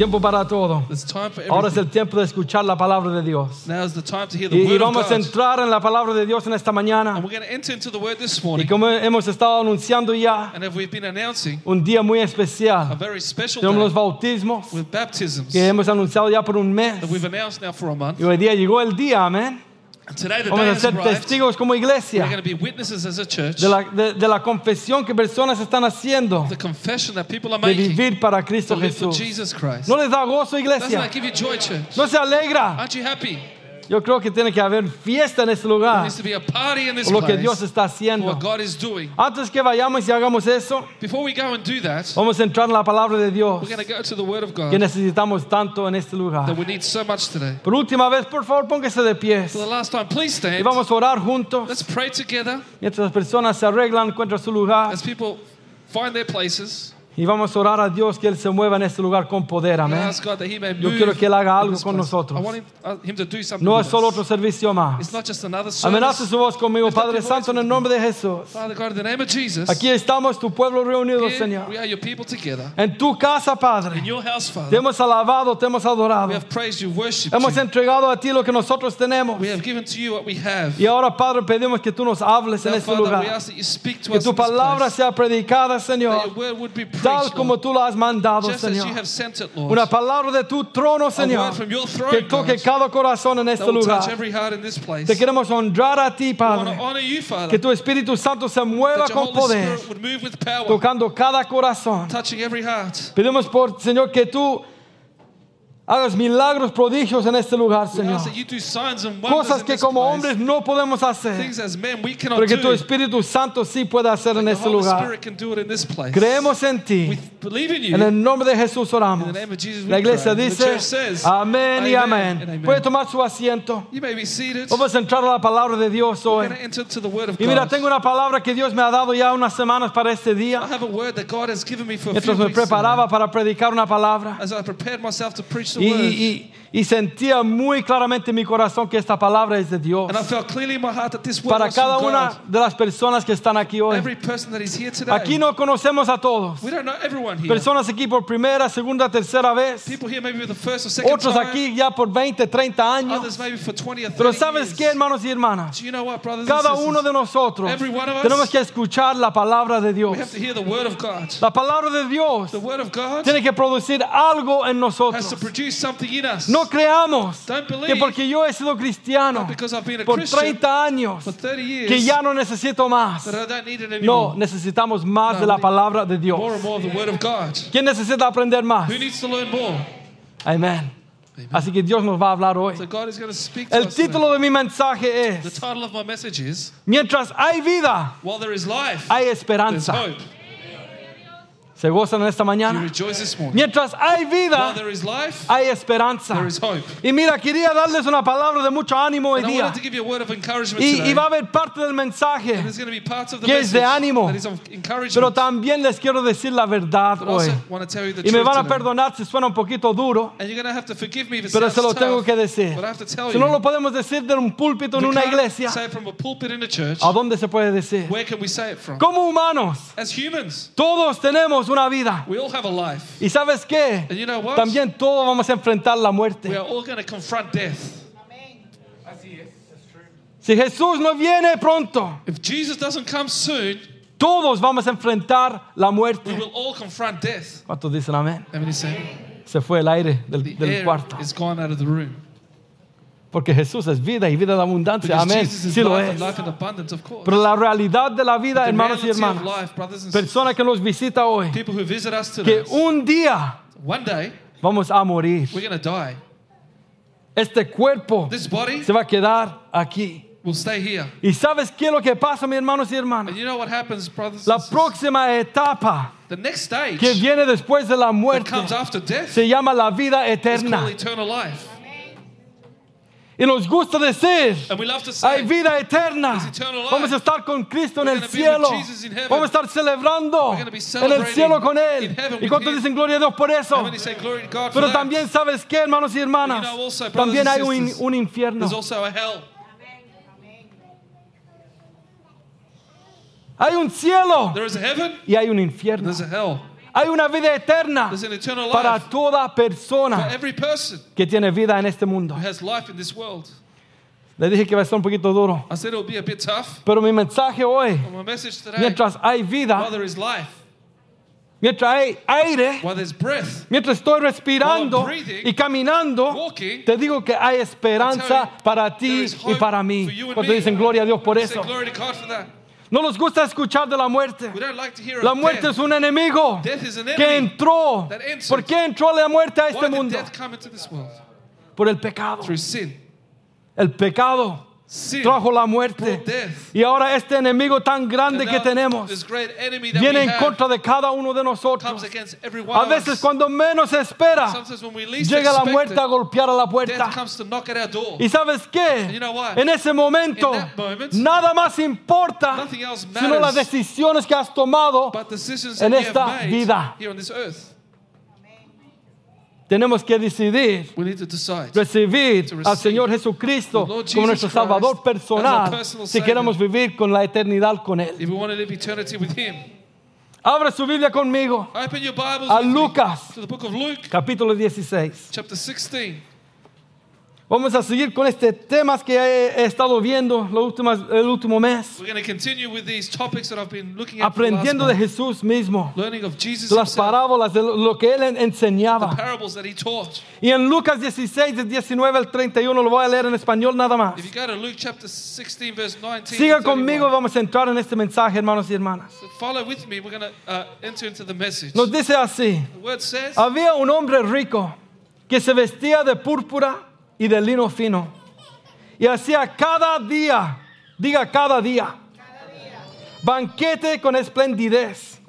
Tiempo para todo. Ahora es el tiempo de escuchar la palabra de Dios. Y, y vamos a entrar en la palabra de Dios en esta mañana. Y como hemos estado anunciando ya, un día muy especial. Tenemos los bautismos que hemos anunciado ya por un mes. Y hoy día llegó el día, amén. Today the Vamos a ser testigos como We're iglesia going to be witnesses as a church. de la, de- de la confesión que personas están haciendo The confession that people are de making vivir para to Cristo live for Jesús. Jesus Christ. ¿No les da gozo, Doesn't iglesia? that give you joy, church? ¿No se alegra? Aren't you happy? Yo creo que tiene que haber fiesta en este There lugar needs to be a party in this por lo que Dios está haciendo. what God is doing. Antes que vayamos y hagamos eso, Before we go and do that, vamos a entrar en la palabra de Dios we're going to go to the word of God que necesitamos tanto en este lugar. that we need so much today. Por última vez, por favor, póngase de pie For the last time, please y vamos a orar juntos. Let's pray together Mientras las personas se arreglan, encuentran su lugar as people find their places. Y vamos a orar a Dios que Él se mueva en este lugar con poder. Amén. Yo quiero que Él haga algo con nosotros. Uh, No es solo otro servicio más. Amenaza su voz conmigo, Padre Santo, en el nombre de Jesús. Aquí estamos, tu pueblo reunido, Señor. we are your people together. En tu casa, Padre. Te hemos alabado, te hemos we adorado. Hemos entregado a ti lo que nosotros tenemos. We have given to you what we have. Y ahora, Padre, pedimos que tú nos hables en este lugar. Que tu palabra sea predicada, Señor, tal como tú lo has mandado, Señor. Una palabra de tu trono, Señor, que toque cada corazón en este lugar. Te queremos honrar a ti, Padre. Que tu Espíritu Santo se mueva con poder, tocando cada corazón. touching every heart. Pedimos por, Señor, que tú hagas milagros, prodigios en este lugar, Señor. Cosas que como hombres no podemos hacer, pero que tu Espíritu Santo sí puede hacer en este lugar. Creemos en ti. En el nombre de Jesús oramos. La iglesia dice, amén y amén. Puede tomar su asiento. Vamos a entrar a la palabra de Dios hoy. Y mira, tengo una palabra que Dios me ha dado ya unas semanas para este I día. have a word that God has given me for a few Mientras me preparaba para predicar una palabra. The Y, word. y- y sentía muy claramente en mi corazón que esta palabra es de Dios. and I felt clearly in my heart that this word Para was from cada God. una de las personas que están aquí hoy. Every person that is here today. Aquí no conocemos a todos. we don't know everyone here. Personas aquí por primera, segunda, tercera vez. People here maybe for the first or second Otros time. aquí ya por 20, 30 años. Others maybe for 20 or 30 Pero ¿sabes qué, hermanos y hermanas? Do you know what, brothers Cada and sisters? uno de nosotros Every one of us, tenemos que escuchar la palabra de Dios. we have to hear the word of God. La palabra de Dios The word of God tiene que producir algo en has nosotros. to No creamos Don't believe que porque yo he sido cristiano por Christian 30 años for 30 years que ya no necesito más. that I don't need it No, necesitamos más de la palabra de Dios. More and more of the word of God. ¿Quién necesita aprender más? Who needs to learn more? Amén. Así que Dios nos va a hablar hoy. So God is going to speak to El título de mi mensaje The es title of my message is Mientras hay vida, While there is life, hay esperanza. ¿Se gozan en esta mañana? Mientras hay vida, hay esperanza. there is hope. Y mira, quería darles una palabra de mucho ánimo hoy día. Y, y va a haber parte del mensaje, que es de ánimo. pero también les quiero decir la verdad hoy. Y me van a perdonar si suena un poquito duro, pero se lo tengo que decir. Si you. no lo podemos decir de un púlpito en una iglesia, a pulpit in a church. ¿a dónde se puede decir? Como humanos, todos tenemos una vida. we all have a life. ¿Y sabes qué? And you know what? También todos vamos a enfrentar la We muerte. are all going to confront death. Si Jesús no viene pronto, If Jesus doesn't come soon, todos vamos a enfrentar la we muerte. will all confront death. ¿Cuántos dicen amén? How many say? Se fue el aire del, The del air cuarto. is gone out of the room. Porque Jesús es vida y vida de abundancia. Amén. Sí lo es. Pero la realidad de la vida, hermanos y hermanas, life, brothers and persona que nos visita hoy, que un día vamos a morir. Este cuerpo se va a quedar aquí. will stay here. ¿Y sabes qué es lo que pasa, mis hermanos y hermanas? You know what happens, brothers La próxima etapa The next stage que viene después de la muerte comes after death se llama la vida eterna. Y nos gusta decir, hay vida eterna. Vamos a estar con Cristo en el cielo. Vamos a estar celebrando en el cielo con Él. ¿Y cuántos dicen gloria a Dios por eso? Pero también sabes qué, hermanos y hermanas, también hay un, un infierno. Hay un cielo y hay un infierno. Hay una vida eterna para toda for persona every person que tiene vida en este mundo. who has life in this world. Le dije que va a estar un poquito duro, I said it'll be a bit tough. pero mi mensaje hoy, But my message today, mientras hay vida, there is life, mientras hay aire, mientras estoy respirando y caminando, walking, te digo que hay esperanza you, para there ti y para mí. for you and Cuando me. dicen gloria a Dios por eso. No nos gusta escuchar de la muerte. We don't like to hear La muerte death. es un enemigo que entró. ¿Por qué entró la muerte a este mundo? Por el pecado. El pecado Sin trajo la muerte. Y ahora este enemigo tan grande And que now tenemos This great enemy that viene en contra de cada uno de comes nosotros. A veces cuando menos espera, llega la muerte a golpear a la puerta. ¿Y sabes qué? you know? En ese momento, moment, nada más importa sino las decisiones que has tomado. En esta vida. Tenemos que decidir We need to decide. recibir al Señor Jesucristo como nuestro Salvador personal si queremos vivir con la eternidad con Él. If we want to live eternity with Him, Abra su Biblia conmigo a Lucas to the book of Luke, capítulo 16. Chapter 16. Vamos a seguir con este temas que he, estado viendo los últimos, el último mes, We're going to continue with these topics that I've been looking at for the last aprendiendo de. Jesús mismo, learning of Jesus las parábolas de lo- que Él the enseñaba. parables that He taught. Y en Lucas 16, del 19 al 31, lo voy a leer en español nada más. If you go to Luke chapter 16, verse 19, Siga to 31, conmigo, vamos a entrar en este mensaje, hermanos y hermanas. so follow with me. We're going to uh, enter into the message. Nos dice así. the word says, Había un hombre rico que se vestía de púrpura y de lino fino. Y hacía cada día, diga cada día, banquete con esplendidez.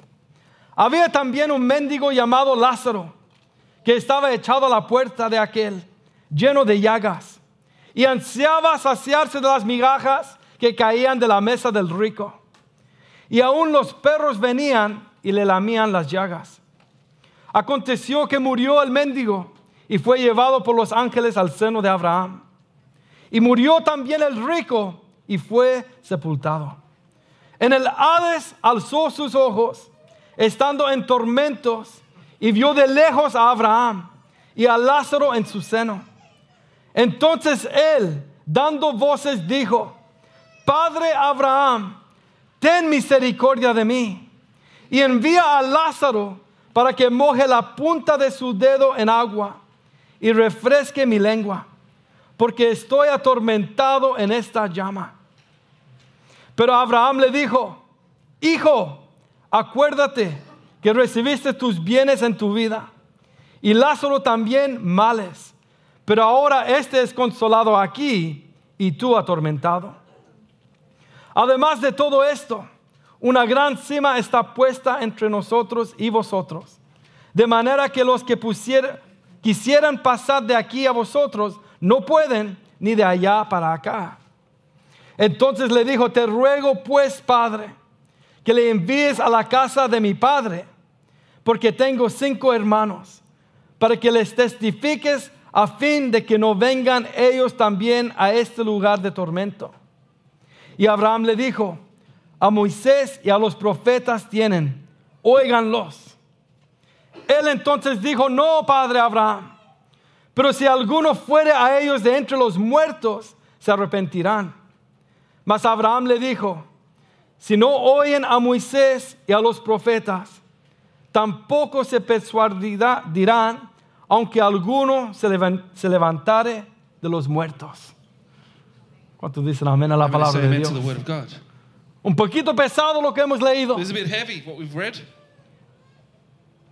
Había también un mendigo llamado Lázaro que estaba echado a la puerta de aquel, lleno de llagas, y ansiaba saciarse de las migajas que caían de la mesa del rico. Y aún los perros venían y le lamían las llagas. Aconteció que murió el mendigo y fue llevado por los ángeles al seno de Abraham. Y murió también el rico y fue sepultado. En el Hades alzó sus ojos, estando en tormentos, y vio de lejos a Abraham y a Lázaro en su seno. Entonces él, dando voces, dijo, Padre Abraham, ten misericordia de mí y envía a Lázaro para que moje la punta de su dedo en agua y refresque mi lengua, porque estoy atormentado en esta llama. Pero Abraham le dijo, Hijo, acuérdate que recibiste tus bienes en tu vida y Lázaro también males, pero ahora este es consolado aquí y tú atormentado. Además de todo esto, una gran cima está puesta entre nosotros y vosotros, de manera que los que pusier- quisieran pasar de aquí a vosotros no pueden, ni de allá para acá. Entonces le dijo, te ruego pues, Padre, que le envíes a la casa de mi Padre, porque tengo cinco hermanos, para que les testifiques a fin de que no vengan ellos también a este lugar de tormento. Y Abraham le dijo, a Moisés y a los profetas tienen, óiganlos. Él entonces dijo, no, padre Abraham, pero si alguno fuere a ellos de entre los muertos, se arrepentirán. Mas Abraham le dijo, si no oyen a Moisés y a los profetas, tampoco se persuadirá, dirán, aunque alguno se, levan- se levantare de los muertos. ¿Cuántos dicen amén a la palabra de Dios? Un poquito pesado lo que hemos leído. It's a bit heavy what we've read.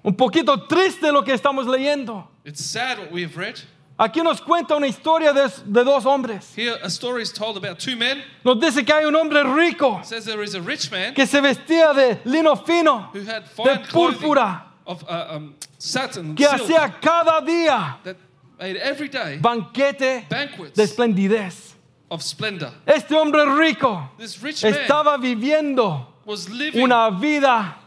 Un poquito triste lo que estamos leyendo. It's sad what we have read. Aquí nos cuenta una historia de, de dos hombres. Here, a story is told about two men. Nos dice que hay un hombre rico It says there is a rich man que se vestía de lino fino, who had de clothing púrpura, of uh, um, satin, que silk, hacía cada día that made every day banquete banquets de esplendidez. of splendor. Este hombre rico This rich man estaba viviendo was living una vida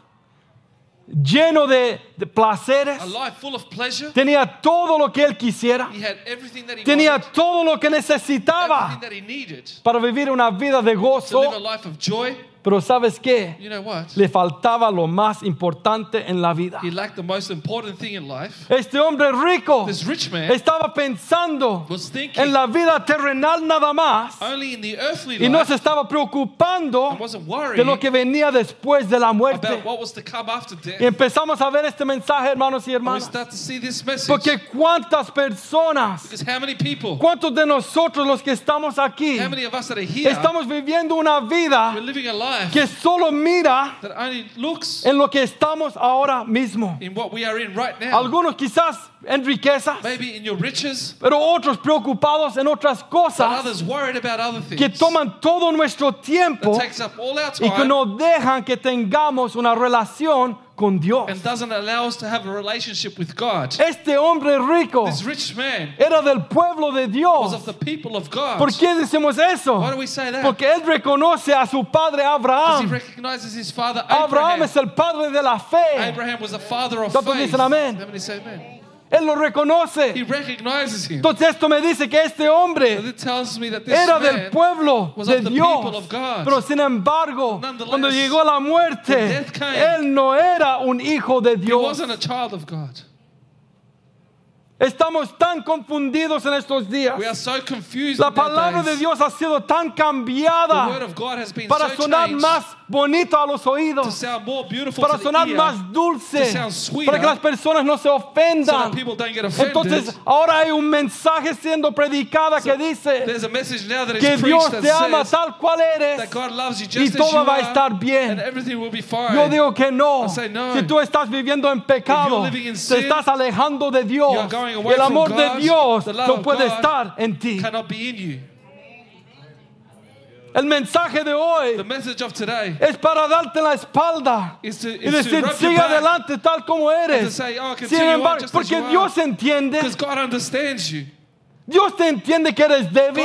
lleno de, de placeres. a life full of pleasure. Tenía todo lo que él quisiera. He had everything that he Tenía wanted, todo lo que necesitaba para vivir una vida de gozo. Pero ¿sabes qué? You know what? Le faltaba lo más importante en la vida. He lacked the most important thing in life. Este hombre rico This rich man estaba pensando was thinking en la vida terrenal nada más only in the earthly y no se estaba preocupando and wasn't de lo que venía después de la muerte. about what was to come after death. Y empezamos a ver este mensaje, hermanos y And we hermanas. start to see this message. Porque cuántas personas, Because how many people, cuántos de nosotros los que estamos aquí, how many of us that are here, estamos viviendo una we're vida living a life que solo mira that only looks en lo que estamos ahora mismo. in what we are in right now. Algunos quizás en riquezas, Maybe in your riches, pero otros preocupados en otras cosas others worried about other things. que toman todo nuestro tiempo takes up all our y que time no dejan que tengamos una relación con Dios. and doesn't allow us to have a relationship with God. Este hombre rico This rich man era del pueblo de was Dios. of the people of God. ¿Por qué decimos eso? Why do we say that? Porque él reconoce a su padre Because he Abraham. recognizes his father Abraham Abraham. es el padre de la fe. Abraham was a father of ¿Cuántos faith. dicen amén? Él lo reconoce. He recognizes him. Entonces esto me dice que este hombre it tells me that this era del pueblo de of the people Dios. Pero sin embargo, cuando llegó la muerte, came, él no era un hijo de he Dios. wasn't a child of God. Estamos tan confundidos en estos días. We are so confused La palabra de Dios ha sido tan cambiada para so sonar changed más bonito a los to oídos, sound more beautiful para sonar más dulce, para que las personas no se ofendan. that people don't get offended. Entonces ahora hay un mensaje siendo predicada que dice There's a message now that is que Dios te ama tal cual eres that God loves you y todo va a estar bien. Yo digo que no. Si tú estás viviendo en pecado, te estás alejando de Dios. el amor de Dios no puede estar en ti. cannot be in you. El mensaje de The hoy message of today es para darte la espalda is to, y is to decir, sigue adelante tal como eres. say, oh, Sin embargo, porque. Dios entiende. Dios te entiende que eres débil.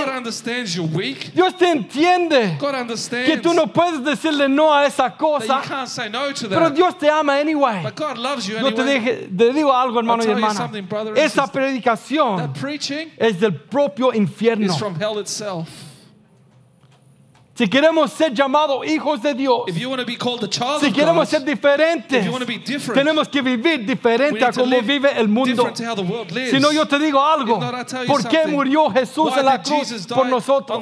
Dios te entiende God understands que tú no puedes decirle no a esa cosa, no to pero. Dios te ama anyway. But God loves you Yo te, anyway. dije- te digo algo, hermano y hermana. Esa predicación es del propio infierno. Si queremos ser llamados hijos de Dios, If you want to be called a child si of God, queremos ser diferentes, if you want to be different, tenemos que vivir diferente a como vive el mundo. Si no, yo te digo algo. Not, ¿Por qué murió Jesús Why en la cruz por nosotros?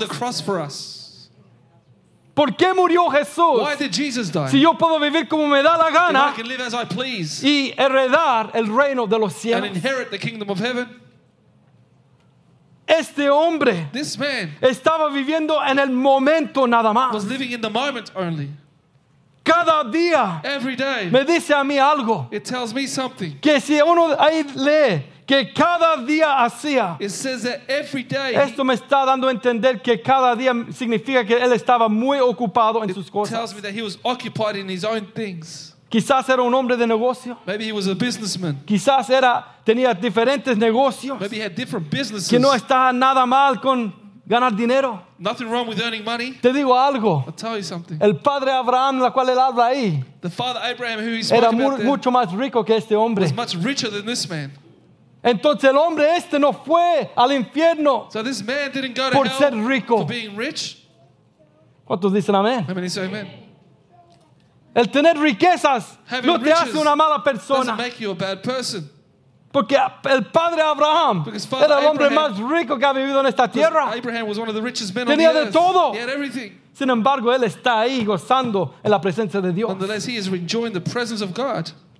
¿Por qué murió Jesús? Why did Jesus die? Si yo puedo vivir como me da la if I gana can live as I please y heredar el reino de los and cielos. inherit the kingdom of heaven, Este hombre this man estaba viviendo en el momento nada más. was living in the moment only. Cada día Every day, me dice a mí algo. it tells me something. Que si uno ahí lee que cada día hacía, It says that every day esto me está dando a entender que cada día significa que él estaba muy ocupado en sus he tells cosas. me that he was occupied in his own things. Quizás era un hombre de negocio, Maybe he was a businessman. quizás era tenía diferentes negocios, Maybe he had different businesses. que no está nada mal con ganar dinero. Nothing wrong with earning money. Te digo algo, I'll tell you something. el padre Abraham, la cual él habla ahí, The father Abraham, who he spoke era about mu- there, mucho más rico que este hombre. was much richer than this man. Entonces el hombre este no fue al infierno. So this man didn't go to Por hell ser rico. for being rich. ¿Cuántos dicen amén? How many say amen? El tener riquezas Having no te hace una mala persona. make you a bad person. Porque el padre Abraham era el hombre Abraham- más rico que ha vivido en esta tierra. Abraham was one of the richest men Tenía de earth. todo. He had everything. Sin embargo, él está ahí gozando en la presencia de Dios.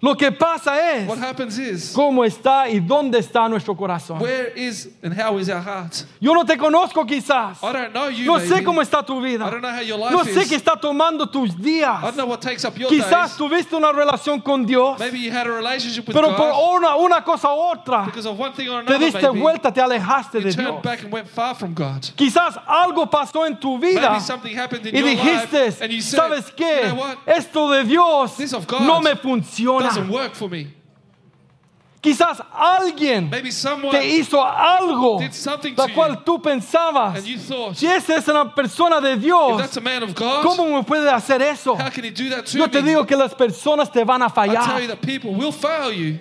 Lo que pasa es What happens is, cómo está y dónde está nuestro corazón. where is and how is our heart? Yo no te conozco quizás. I don't know you. No sé cómo está tu vida. I don't know how your life No sé is. qué está tomando tus I días. don't know what takes up your Quizás days. tuviste una relación con Dios, Maybe you had a relationship with pero por una, una cosa u otra because of one thing or te another. diste Maybe vuelta, te alejaste you de Dios. back and went far from God. Quizás algo pasó en tu vida Maybe something happened in y your dijiste, life and you said, ¿sabes qué? you know what? Esto de Dios This of God no me funciona. Doesn't work for me. Quizás alguien Maybe someone te hizo algo la cual tú pensabas, si esa es una persona de Dios, a ¿cómo me puede hacer eso? Yo te me? digo que las personas te van a I tell you fallar. that people will fail you.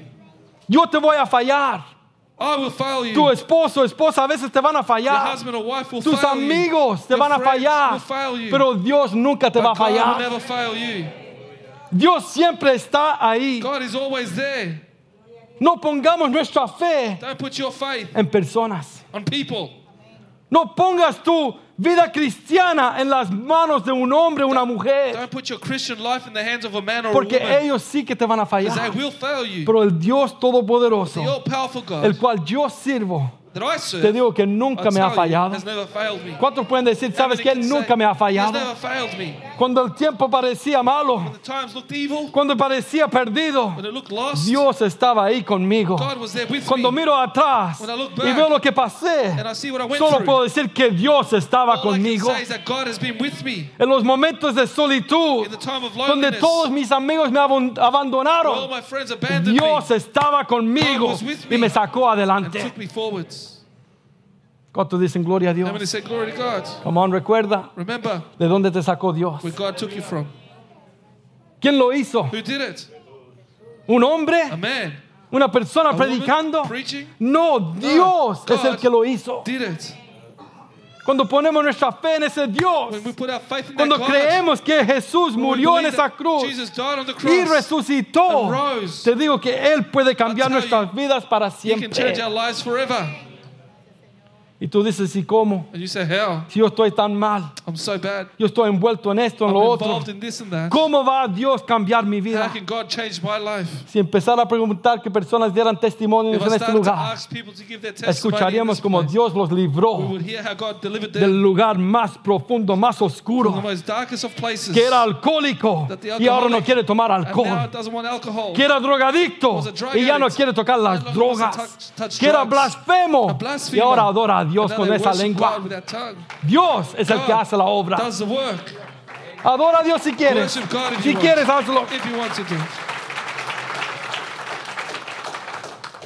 Yo te voy a fallar. I will fail you. Tu esposo, esposa a veces te van a fallar. husband or wife will Tus fail you. amigos te Your van a fallar. will fail you. Pero Dios nunca te va a but God will fallar. Dios siempre está ahí. God is always there. No pongamos nuestra fe Don't put your faith en personas. on people. No pongas tu vida cristiana en las manos de un hombre o una mujer. Don't put your Christian life in the hands of a man or Porque a woman. ellos sí que te van a Because they fallar. will fail you. Pero el Dios The Todopoderoso, all-powerful God el cual yo sirvo, te digo que nunca me ha fallado. ¿Cuántos pueden decir, sabes que Él nunca me ha fallado? Cuando el tiempo parecía malo, cuando parecía perdido, Dios estaba ahí conmigo. Cuando miro atrás y veo lo que pasé, solo puedo decir que Dios estaba conmigo. En los momentos de solitud, donde todos mis amigos me abandonaron, Dios estaba conmigo y me sacó adelante. ¿Cuántos dicen gloria a How many Dios? say glory to God? Come on, recuerda Remember de dónde te sacó Dios. where God took you from. ¿Quién lo hizo? Who did it? ¿Un hombre? A man. ¿Una persona woman predicando? preaching? No, Dios es el God que lo hizo. Did it. Cuando ponemos nuestra fe en ese Dios, When we put our faith in cuando God, creemos que Jesús when we murió en believe esa that cruz Jesus died on the y resucitó, and rose. te digo que Él puede cambiar tell nuestras vidas para He can change siempre. our lives forever. Y tú dices, ¿y cómo? And you say, how? Si yo estoy tan mal, I'm so bad. yo estoy envuelto en esto, en I'm lo otro. in this and that. ¿Cómo va Dios cambiar mi How vida? can God change my life? Si empezara a preguntar que personas dieran testimonios If I en este lugar, escucharíamos como Dios los libró how del lugar más profundo, más the oscuro, most darkest of places. que era alcohólico y ahora no quiere tomar alcohol. que era drogadicto y ya no quiere tocar las drogas, que era blasfemo y ahora adora a Dios con esa lengua. Dios es el que hace la obra. Adora a Dios si quieres. Si quieres, hazlo.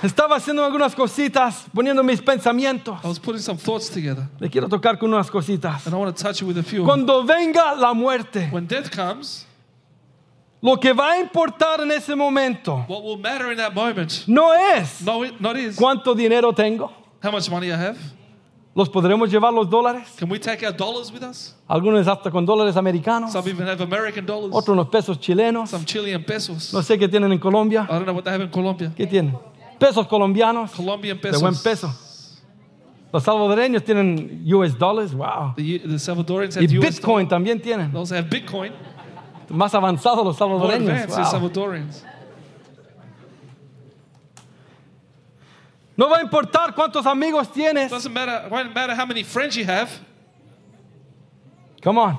Estaba haciendo algunas cositas, poniendo mis pensamientos. I was putting some thoughts together, Le quiero tocar con unas cositas. and I want to touch you with a few. Cuando venga la muerte, When death comes, lo que va a importar en ese momento what will matter in that moment? no es No, it not is cuánto dinero tengo. how much money I have. ¿Los podremos llevar los dólares? Can we take our dollars with us? Algunos hasta con dólares americanos, Some even have American dollars, otros unos pesos chilenos. some Chilean pesos. No sé qué tienen en Colombia. I don't know what they have in Colombia. ¿Qué tienen? Pesos colombianos Colombian de pesos. buen peso. Los salvadoreños tienen US dollars, wow. The, the Salvadorians Y have US Bitcoin también tienen. Also have Bitcoin. Más avanzados los More salvadoreños. advanced than wow. Salvadorians. No va a importar cuántos amigos tienes. Doesn't matter. Won't matter how many friends you have. Come on.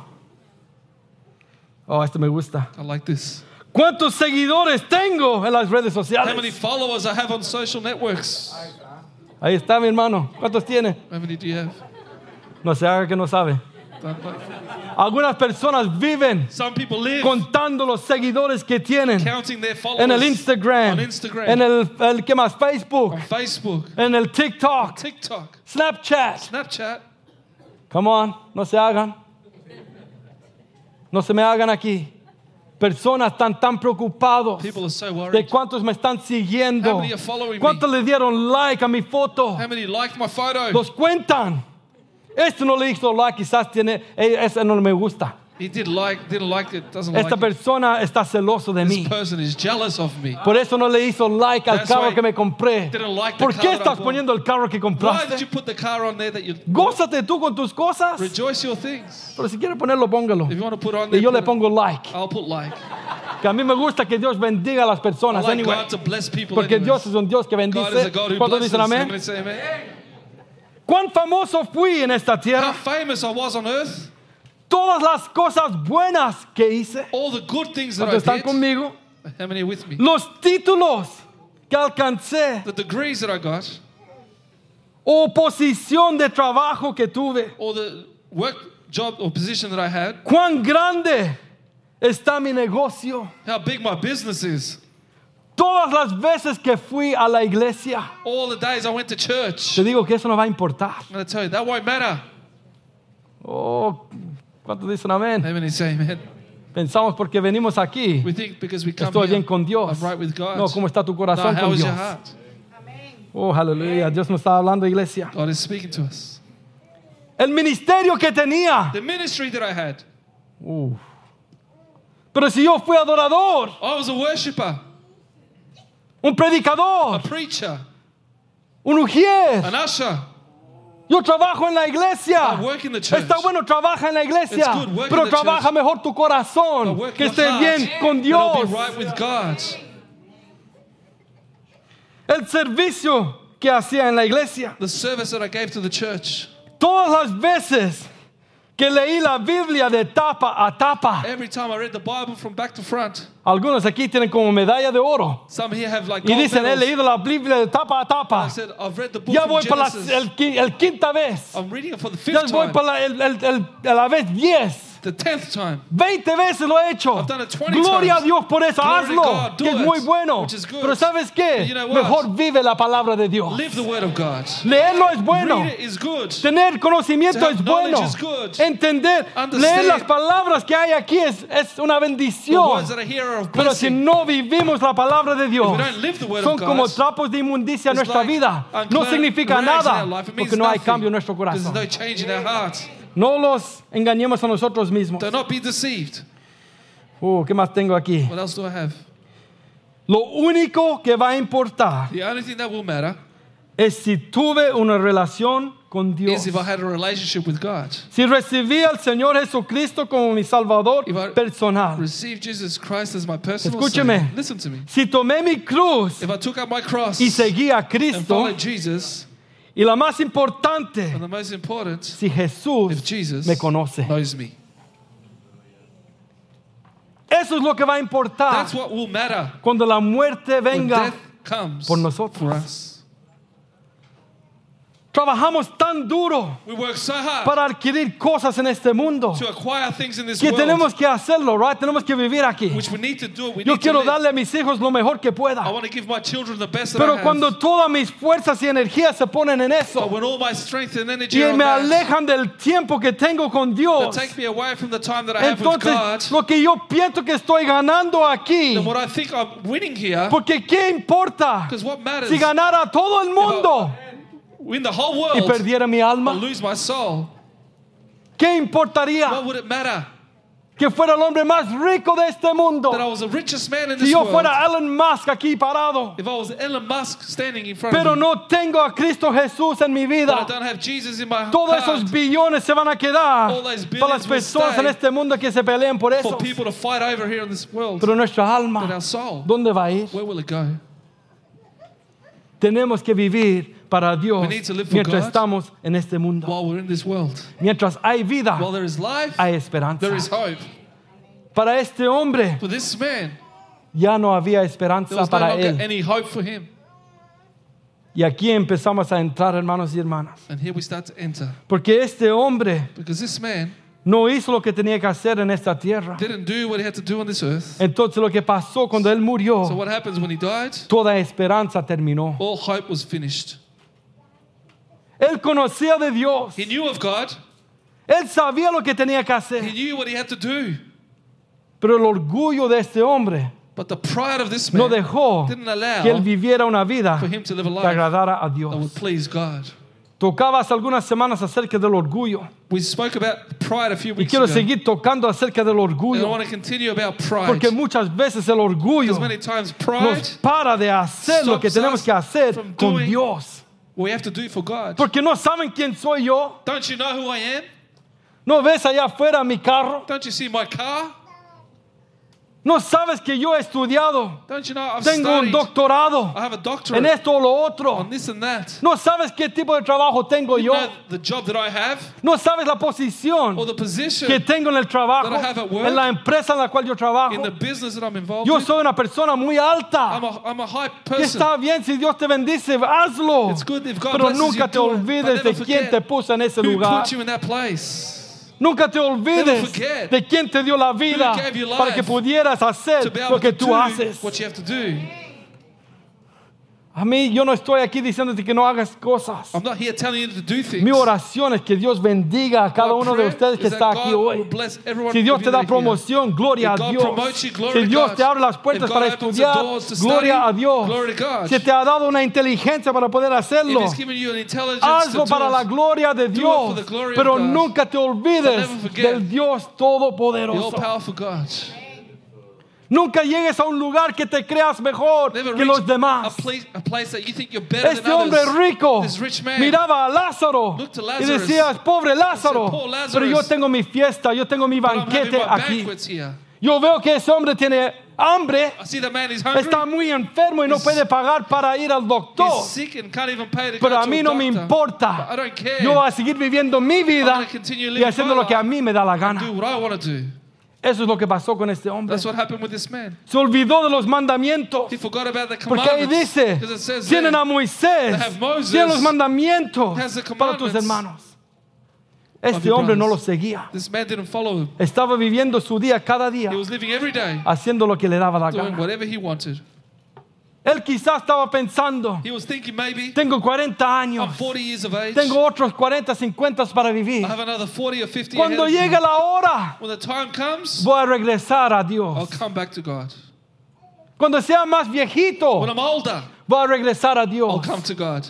Oh, esto me gusta. I like this. ¿Cuántos seguidores tengo en las redes How many sociales? followers I have on social networks? Ahí está mi hermano. ¿Cuántos tiene? How many do you have? No se haga que no sabe. Algunas personas viven Some people live contando los seguidores que tienen counting their followers en el Instagram, on Instagram, en el, el ¿qué más? Facebook, on Facebook, en el TikTok, TikTok, Snapchat. Snapchat. Come on, no se hagan. No se me hagan aquí. Personas están tan preocupados People are so de cuántos me están siguiendo. Me? ¿Cuántos le dieron like a mi foto? How many liked my photo? Los cuentan. Este no le hizo like, quizás tiene, eh, ese no me gusta. He did like, didn't like it, doesn't Esta like it. persona está celoso de mí. This person is jealous of me. Por eso no le hizo like al That's carro que me compré. like ¿Por qué estás poniendo el carro que compraste? Gózate tú con tus cosas. rejoice your things? Pero si quiere ponerlo, póngalo. If you want to put on Y there, yo le it- pongo like. I'll put like. Que a mí me gusta que Dios bendiga a las personas. like Anyway. Porque anyways. Dios es un Dios que bendice. ¿Cuántos dicen amén? ¿Cuán famoso fui en esta How tierra? famous I was on earth, Todas las cosas buenas que hice. all the good things that I ¿Cuántos están did. conmigo? How many are with me? Los títulos que alcancé. The degrees that I got, O posición de trabajo que tuve. or the work job or position that I had, Cuán grande está mi negocio. how big my business is. Todas las veces que fui a la iglesia, All the days I went to church. te digo que eso no va a importar. I'm going to tell you, that won't matter. Oh, ¿cuántos dicen amén? Amen. Man. Pensamos porque venimos aquí. We think because we come Estoy bien con Dios. I'm right with God. No, ¿cómo está tu No, corazón how con Dios? Oh, aleluya. Dios nos está hablando, iglesia. God is speaking to us. El ministerio que tenía. The ministry that I had, Uf. Pero si yo fui adorador, I was a worshiper, un a predicador, preacher, un ujier. an usher. Yo trabajo en la iglesia. I work in the church. Está bueno, trabaja en la iglesia. It's good, work Pero in the trabaja church. mejor tu corazón. But work Que your esté heart. bien con It'll Dios. be right with God. El servicio que hacía en la iglesia. The service that I gave to the church, Todas las veces que leí la Biblia de tapa a tapa. every time I read the Bible from back to front, Algunos aquí tienen como medalla de oro. some here have like Y dicen, he leído la Biblia de tapa a I tapa. said, I've read the book Ya voy para la el, el quinta vez. I'm reading it for the Ya fifth voy time, para la, el, la vez 10. The tenth time. 20 veces lo he hecho. I've done it 20 Gloria a. Dios por eso. Glory Hazlo. God. Do Que es it. muy bueno. Which is good. Pero ¿sabes qué? But you know what? Mejor vive la palabra de Dios. Live the word of God. Leerlo es bueno. Read it is good. Tener conocimiento have es bueno. is good. Entender, Understand. leer las palabras que hay aquí es, es una The bendición. words that are here are of Pero si blessing. no vivimos la palabra de Dios, If we don't live the word son God, como trapos de inmundicia en It's nuestra like vida. No unclean significa rags in our nada life. It means porque no hay nothing. cambio en nuestro Because corazón. There's no change in our heart. No los engañemos a nosotros mismos. Do not be deceived. Uh, ¿Qué más tengo aquí? What else do I have? Lo único que va a importar The only thing that will matter es si tuve una relación con Dios. is if I had a relationship with God. Si recibí al Señor Jesucristo como mi Salvador If I personal. Receive Jesus Christ as my personal Escúcheme. Savior. Listen to me. Si tomé mi cruz If I took up my cross y seguí a and Cristo, followed Jesus, y la más importante, and the most important, si Jesús if Jesus me conoce. knows me. Eso es lo que va a importar That's what will matter cuando la muerte when venga. death comes por nosotros. us. Trabajamos tan duro We work so hard para adquirir cosas en este mundo to acquire things in this que world, tenemos que hacerlo, right? Tenemos que vivir aquí. which we need to do. We Yo need to quiero live. darle a mis hijos lo mejor que I pueda. want to give my children the best that I Pero have. cuando todas mis fuerzas y energías se ponen en but eso when all my strength and energy y me alejan del tiempo que tengo con Dios, take me away from the time that I have with God, entonces lo que yo pienso que estoy ganando aquí, then what I think I'm winning here, porque ¿qué importa what matters si ganara todo el mundo y perdiera mi alma? lose my soul? ¿Qué importaría What would it matter que fuera el hombre más rico de este mundo? that I was the richest man in Si this yo world? fuera Elon Musk aquí parado, if I was Elon Musk standing in front pero of me, no tengo a Cristo Jesús en mi vida, don't have Jesus in my todos heart esos billones se van a quedar All those para las personas en este mundo que se pelean por eso. Pero nuestra But alma, our soul, ¿dónde va a ir? where will it go? Tenemos que vivir para Dios We need to live for mientras God. estamos en este mundo. While we're in this world, Mientras hay vida, while there is life, hay esperanza. there is hope. Para este hombre For this man, ya no había esperanza para él. any hope for him. Y aquí empezamos a entrar, hermanos y hermanas. And here we start to enter. Porque este hombre Because this man no hizo lo que tenía que hacer en esta tierra. didn't do what he had to do on this earth. Entonces lo que pasó cuando él So murió, what happens when he died? toda esperanza terminó. All hope was finished. Él conocía de Dios. He knew of God. Él sabía lo que tenía que He hacer. knew what he had to do. Pero el orgullo de este hombre But the pride of this no man dejó didn't allow que él viviera una vida for him to live a que life agradara a that Dios. would please God. Tocaba hace algunas semanas acerca del orgullo. We spoke about pride a few Y weeks quiero ago. seguir tocando acerca del And I orgullo. want to continue about pride. Porque muchas veces el orgullo Because many times pride, nos para de hacer lo que tenemos que hacer con Dios. we have to do for God. Porque no saben quién soy yo. Don't you know who I am? No ves allá afuera mi carro. Don't you see my car? No sabes que yo he estudiado. Don't you know I've Tengo un doctorado I have a en esto o lo otro. No sabes qué tipo de trabajo tengo You yo. know the job that I have No sabes la posición que tengo en el trabajo, work, en la empresa en la cual yo trabajo. in the business that I'm involved Yo soy una persona muy alta. I'm a, I'm a person. está bien si Dios te bendice, hazlo. It's good if God Pero nunca te olvides de quién te puso en ese lugar. Nunca te olvides de quién te dio la vida para que pudieras hacer lo que to tú do haces. what you have to do. A mí yo no estoy aquí diciéndote que no hagas cosas. I'm not here telling you to do things. Mi oración es que Dios bendiga a cada My uno de ustedes que está aquí God hoy. Si Dios te da promoción, gloria a Dios. you, Si Dios te abre las puertas para estudiar, gloria a Dios. Si te ha dado una inteligencia para poder hacerlo, hazlo para la gloria de Dios. Pero nunca te olvides del Dios Todopoderoso. Nunca llegues a un lugar que te creas mejor que los demás. A place, a place that you think you're better Este than hombre rico This rich man miraba a Lázaro y decía, pobre Lázaro, "Poor Lazarus, pero yo tengo mi fiesta, yo tengo mi banquete aquí. Yo veo que ese hombre tiene hambre, está muy enfermo y no puede pagar para ir al doctor. Pero a mí no me importa. Yo voy a seguir viviendo mi vida y haciendo lo que a mí me da la gana. Eso es lo que pasó con este hombre. That's what happened with this man. Se olvidó de los mandamientos. He forgot about the Porque ahí dice, tienen a Moisés, tienen los mandamientos para tus hermanos. Este hombre no lo seguía. this man didn't follow him. Estaba viviendo su día cada día, He was living every day, haciendo lo que le daba la doing gana. whatever he wanted. Él quizás estaba pensando, He was thinking maybe, tengo 40 años, I'm 40 years of age. tengo otros 40, 50 para vivir. I have another 40 or 50 Cuando ahead of me. llegue la hora, When the time comes, voy a regresar a I'll Dios. come back to God. Cuando sea más viejito, When I'm older, voy a regresar a I'll Dios. come to God.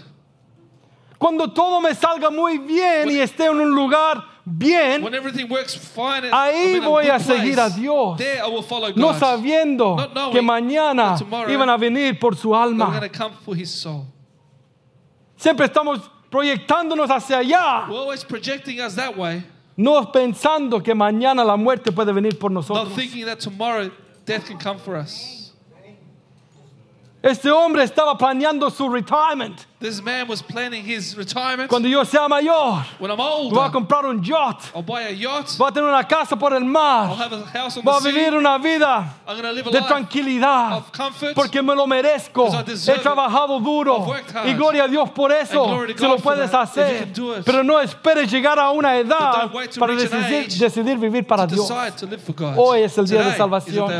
Cuando todo me salga muy bien y esté en un lugar bien, When everything works fine, and Ahí voy a seguir a Dios. There I will follow God. no sabiendo que mañana iban a venir por su alma. Siempre estamos proyectándonos hacia allá, We're always projecting us that way, no pensando que mañana la muerte puede venir por nosotros. thinking that tomorrow death can come for us. Este hombre estaba planeando su retirement. This man was planning his retirement. Cuando yo sea mayor, When I'm voy a older, comprar un yacht, I'll buy a yacht. voy a tener una casa por el I'll mar, have a house on voy a vivir sea. una vida I'm to live a de life tranquilidad. of comfort. Porque me lo merezco. I He trabajado duro. I've worked hard. Y gloria a Dios por eso. Si lo puedes hacer. Pero no esperes llegar a una edad para decidir, decidir vivir para Dios. Hoy es el día de salvación.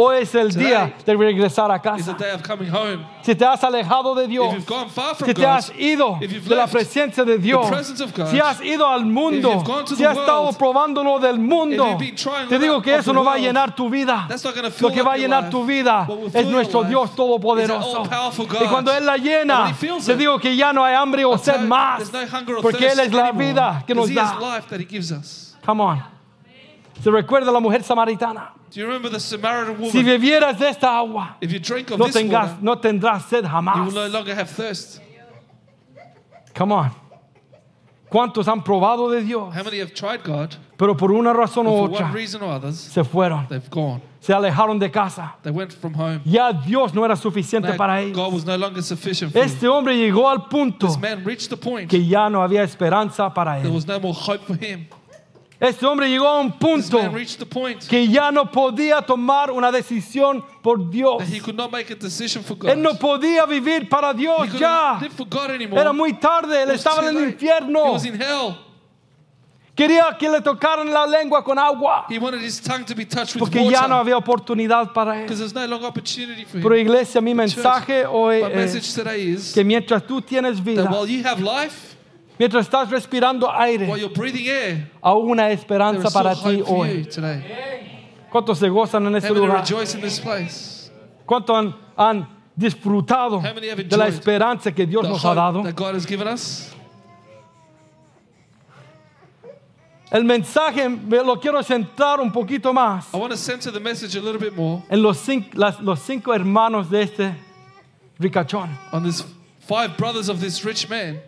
Hoy es el día de regresar a casa. Si te has alejado de Dios, si te has ido de la presencia de Dios, si has ido al mundo, si has estado world, probando lo del mundo, te digo que eso no va a llenar tu vida. Lo que va a llenar tu vida es nuestro Dios todopoderoso. Y cuando Él la llena, te digo que ya no hay hambre o sed más, porque Él es la vida que nos da. Come on. Se recuerda la mujer samaritana. Do you remember the Samaritan woman? Si bebieras de esta agua, if you drink of no, this tengas, water, no tendrás sed you jamás. will no longer have thirst. Come on. ¿Cuántos han probado de Dios? How many have tried God, Pero por una razón but u for otra one reason or others, se fueron, they've gone. se alejaron de casa. They went from home. Ya Dios no era suficiente Now, para ellos. God was no longer sufficient for. Este hombre llegó al punto This man reached the point que ya no había esperanza para there él. was no more hope for him. Este hombre llegó a un punto que ya no podía tomar una decisión por Dios. that he could not make a decision for God. Él no podía vivir para Dios ya. live for God anymore. Era muy tarde, él estaba en el infierno. was in hell. Quería que le tocaran la lengua con agua. He wanted his tongue to be touched with Porque ya no había oportunidad para él. Pero iglesia, mi mensaje hoy es que mientras tú tienes vida, mientras estás respirando aire, aún una esperanza para ti hoy. ¿Cuántos se gozan en este lugar? ¿Cuántos han, han disfrutado de la esperanza que Dios nos ha dado? El mensaje me lo quiero centrar un poquito más I want to center the message a little bit more en los cinco, las- los cinco hermanos de este ricachón. on this five brothers of this rich man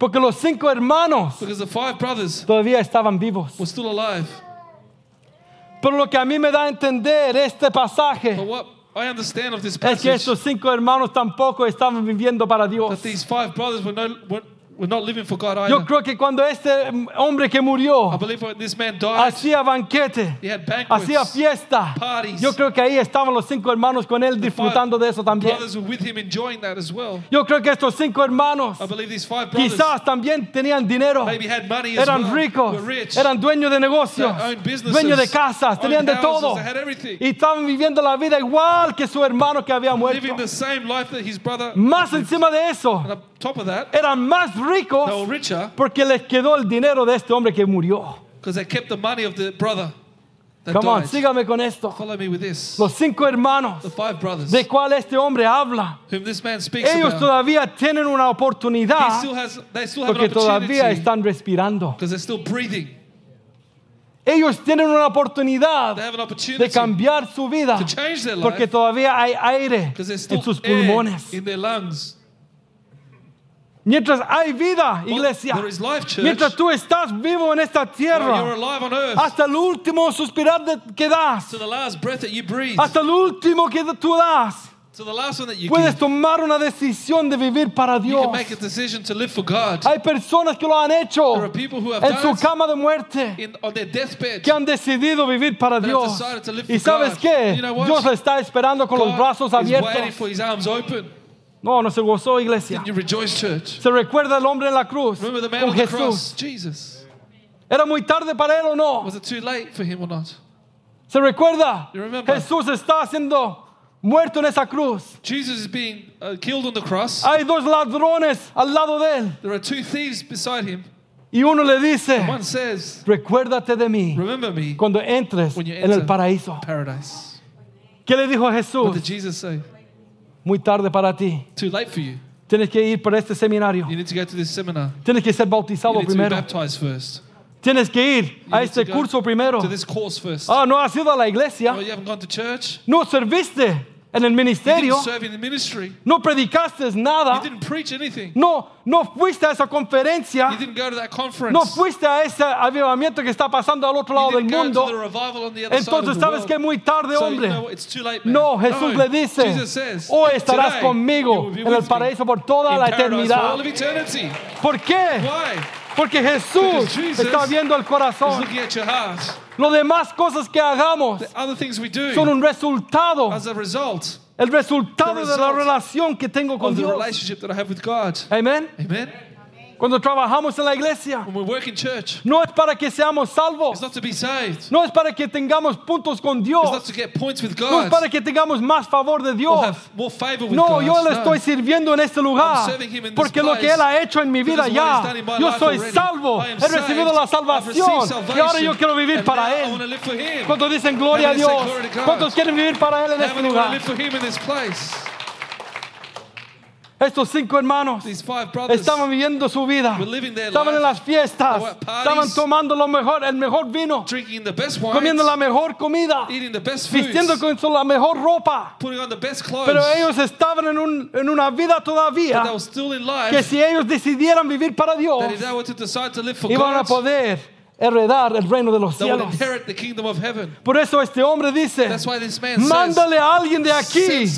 Porque los cinco hermanos because the five brothers todavía estaban vivos. were still alive. Pero lo que a mí me da a entender este pasaje But what I understand of this es que passage estos cinco hermanos tampoco estaban viviendo para that Dios. these five brothers were, no, were, We're not living for God Yo either. creo que cuando este hombre que I murió believe when this man died, hacía banquete, he had banquets. hacía fiesta, parties. yo creo que ahí estaban los cinco hermanos con él disfrutando de eso también. Brothers were with him enjoying that as well. Yo creo que estos cinco hermanos I believe these five brothers quizás también tenían dinero, maybe had money as eran well. ricos, were rich. eran dueños de negocios, They owned businesses, dueños de casas, tenían de todo. they had everything. Y estaban viviendo la vida igual que su hermano que había muerto. living the same life that his brother. Más encima de eso, And on top of that, eran más were ricos richer porque les quedó el dinero de este hombre que murió. they kept the money of the brother that Come on, died. sígame con esto. Follow me with this. Los cinco hermanos The five brothers de cual este hombre habla, whom this man speaks ellos about. todavía tienen una He oportunidad still has, they still have porque an todavía están respirando. because they're still breathing. Ellos tienen una oportunidad de cambiar su vida to change their porque todavía hay aire en sus air pulmones. Mientras hay vida, iglesia, there is life, church. mientras tú estás vivo en esta tierra, alive on earth, hasta el último suspirar que das, to the last breath that you breathe, hasta el último que tú das, to the last one that you puedes give, tomar una decisión de vivir para you Dios. can make a decision to live for God. Hay personas que lo han hecho There are people who have en su cama de muerte. in, on their deathbed. que han decidido vivir para Dios. decided to live Y sabes God. qué? You know? Dios está esperando con los brazos is waiting abiertos. for his arms open. No, no se gozó, iglesia. You rejoice, church? Se recuerda el hombre en la cruz Remember the man con on the Jesús. cross? Jesus. ¿Era muy tarde para él o no? Was it too late for him or not? ¿Se recuerda? You remember? Jesús está siendo muerto en esa cruz. Jesus is being uh, killed on the cross. Hay dos ladrones al lado de él. There are two thieves beside him. Y uno le dice, One says, recuérdate de mí Remember me, cuando entres When you en el enter. paraíso. paradise. ¿Qué le dijo What Jesús? did Jesus say? Muy tarde para ti. Too late for you. Tienes que ir por este seminario. You need to go to this seminar. Tienes que ser You bautizado need to be primero. baptized first. Tienes que ir You a este curso primero. To this course first. Ah, no has ido a la iglesia. Oh, you haven't gone to church? No serviste en el ministerio. No predicaste You nada. didn't preach anything. No, no fuiste a esa conferencia. You didn't go to that conference. No fuiste a ese avivamiento que está pasando al otro lado del mundo. Entonces, ¿sabes world. qué? Muy tarde, hombre. No, Jesús le dice, hoy estarás "Today conmigo en el paraíso por toda la eternidad. ¿Por qué? Porque Jesús está viendo el corazón. Lo demás cosas que hagamos Other things we do son un resultado. as a result El resultado de la relación que tengo con Dios. Amén. Cuando trabajamos en la iglesia, When we work in church, no es para que seamos salvos. it's not to be saved. No es para que tengamos puntos con It's Dios. not to get points with No es God. para que tengamos más favor de Or Dios. have more favor with No, God. yo le No. estoy sirviendo en este lugar. serving him in this Porque lo que place. Él ha hecho en mi vida Because what ya, he's done in my yo life soy already. salvo. I am He recibido la saved. I've salvación. Y ahora yo quiero vivir And para I Él. live for Him. ¿Cuántos dicen gloria a How many say Dios? glory to God? ¿Cuántos quieren vivir para Él en How este many lugar? live for Him in this place? Estos cinco hermanos estaban viviendo su vida. Estaban en las fiestas. Estaban tomando lo mejor, el mejor vino. Comiendo la mejor comida. Vistiendo con la mejor ropa. Pero ellos estaban en, un- en una vida todavía que si ellos decidieran vivir para Dios, iban a poder heredar el reino de los cielos. Por eso este hombre dice, mándale a alguien de aquí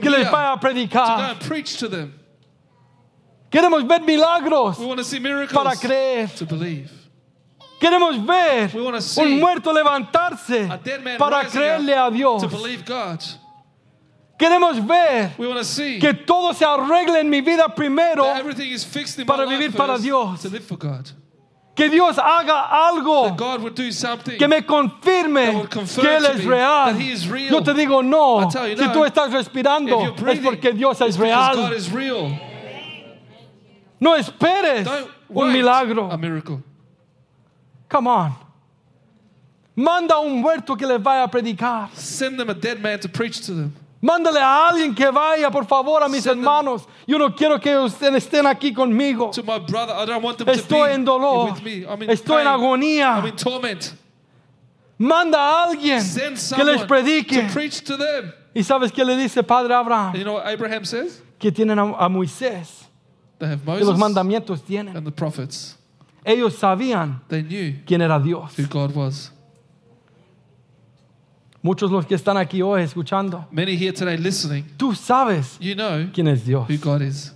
que les vaya a predicar. Queremos ver milagros para creer. Queremos ver un muerto levantarse para creerle a Dios. Queremos ver que todo se arregle en mi vida primero, para vivir para Dios. Que Dios haga algo That God would do something que me confirme que Él es real. Yo te digo no. Si tú estás respirando es porque Dios es real. No esperes un milagro. Come on. Manda un muerto que les vaya a predicar. Send them a dead man to preach to them. Mándale a alguien que vaya, por favor, a mis Send them- hermanos. Yo no quiero que ustedes estén aquí conmigo. To my brother, I don't want them Estoy to en dolor. with me. I'm in Estoy en agonía. I'm in torment. Manda a alguien Send que les predique. to preach to them. ¿Y sabes qué le dice Padre Abraham? you know what Abraham says? Que tienen a, a Moisés. They have Que los Moses mandamientos tienen. and the prophets. Ellos sabían They knew quién era Dios. who God was. Muchos los que están aquí hoy escuchando. Many here today listening, Tú sabes you know quién es Dios. who God is.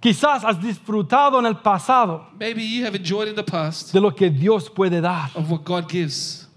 Quizás has disfrutado en el pasado Maybe you have enjoyed in the past de lo que Dios puede dar. of what God gives.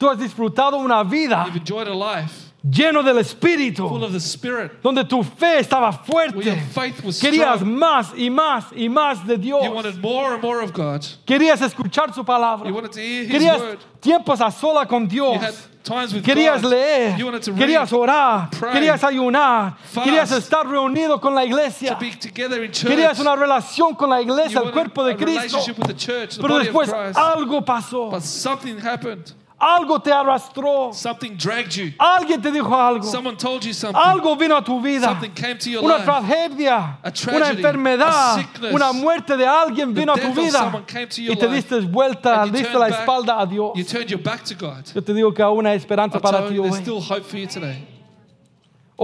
Tú has disfrutado una vida You've enjoyed a life lleno del full Espíritu, of the Spirit, donde tu fe estaba where your fuerte. faith was Querías strong. más y más y más de Dios. You wanted more and more of God. Querías escuchar su palabra. You wanted to hear His Querías word. tiempos a sola con You had Dios. times with Querías God. leer, You wanted to querías read, orar, pray, querías ayunar, fast, querías estar reunido con la iglesia. to be together in church. Querías una relación con la You iglesia, el wanted cuerpo de Cristo. church, Pero después algo pasó, But something happened. Algo te arrastró, Something dragged you. alguien te dijo algo, Someone told you something. algo vino a tu vida. Something came to your Una life. tragedia, A una enfermedad, a sickness. una muerte de alguien The vino a tu vida someone came to your y te diste vuelta, diste turned la back. espalda a Dios. You turned your back to God. Yo te digo que aún hay esperanza I'll para ti hoy. still hope for you today.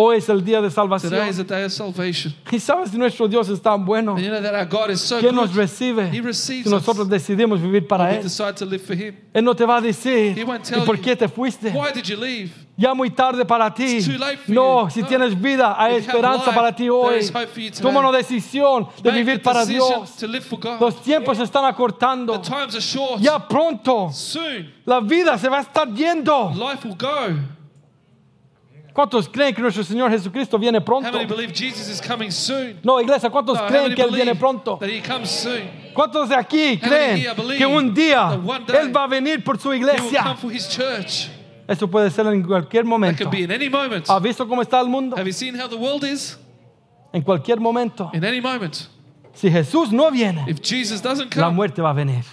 Hoy es el día de Today is salvación. the day of salvation. Y sabes nuestro Dios es tan bueno And you know that our God is so que nos good. recibe He receives si nosotros us. decidimos vivir para We Él. decide to live for Him. Él no te va a decir, He won't ¿y por qué te fuiste? Why did you leave? Ya muy tarde para ti. It's too late for No, you. si No. tienes vida, hay If you have esperanza life, para ti there hoy. is hope for you today. Toma una decisión de Make vivir the para decision Dios. to live for God. Los tiempos se están acortando. The times are short. Ya pronto Soon, la vida se va a estar yendo. life will go. ¿Cuántos creen que nuestro Señor Jesucristo viene pronto? No, iglesia, ¿cuántos No, creen que Él viene pronto? ¿Cuántos de aquí creen que un día Él va a venir por su iglesia? Eso puede ser en cualquier momento. ¿Has visto cómo está el mundo? Have you seen how the world is? En cualquier momento. In any moment. Si Jesús no viene, la muerte va a venir.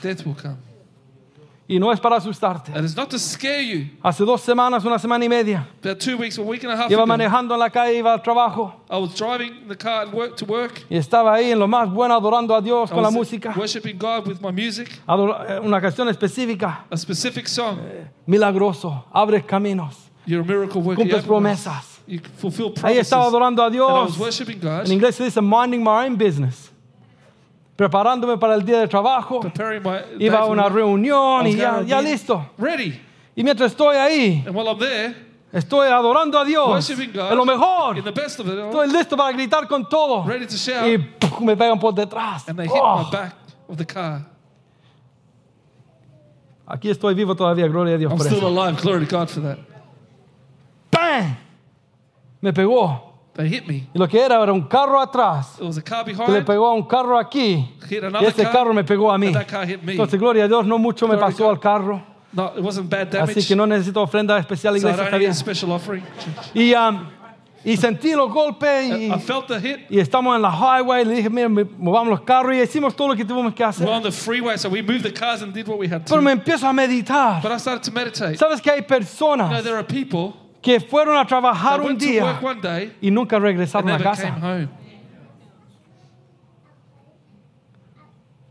Y no es para asustarte. And it's not to scare you. Hace dos semanas, una semana y media, About two weeks, a week and a half iba ago, manejando en la calle, iba al trabajo I was driving in the car at work to work. y estaba ahí en lo más bueno adorando a Dios I con la was música. worshiping God with my music, Ador- eh, una canción específica, a specific song. milagroso, abres caminos, You're a miracle worker. You, cumples doors. promesas. you fulfill Ahí promises. estaba adorando a And I was Dios. worshiping God, En inglés se dice minding my own business. Preparándome para el día de trabajo. Iba a una reunión y ya, ya listo. Ready. Y mientras estoy ahí, estoy adorando a Dios. En lo mejor. in the best of it Estoy listo para gritar con todo. ready to shout, Y me pegan por detrás. and they hit Oh, my back of the car. aquí estoy vivo todavía, gloria a Dios I'm por still eso. alive. Glory to God for that. ¡Pam! Me pegó. They hit me. Y lo que era era un carro atrás There was a car que le behind. pegó a un carro aquí. Hit Y another ese car. carro me pegó a mí. And that car hit me. Entonces, gloria a Dios, no mucho me Glory pasó to al carro. No, it wasn't bad Así damage. que no necesito ofrenda especial, so I iglesia, don't está need a bien. special offering. Y, um, y sentí los golpes y, I felt the hit. y estamos en la highway. Le dije, mira, me- movamos los carros y hicimos todo lo que tuvimos que hacer. We're on the freeway, so we moved the cars and did what we had Pero to. me empiezo a meditar. But I started to meditate. ¿Sabes que hay You know, personas there are people que fueron a trabajar un went to día work one day y nunca and regresaron a never came casa? home.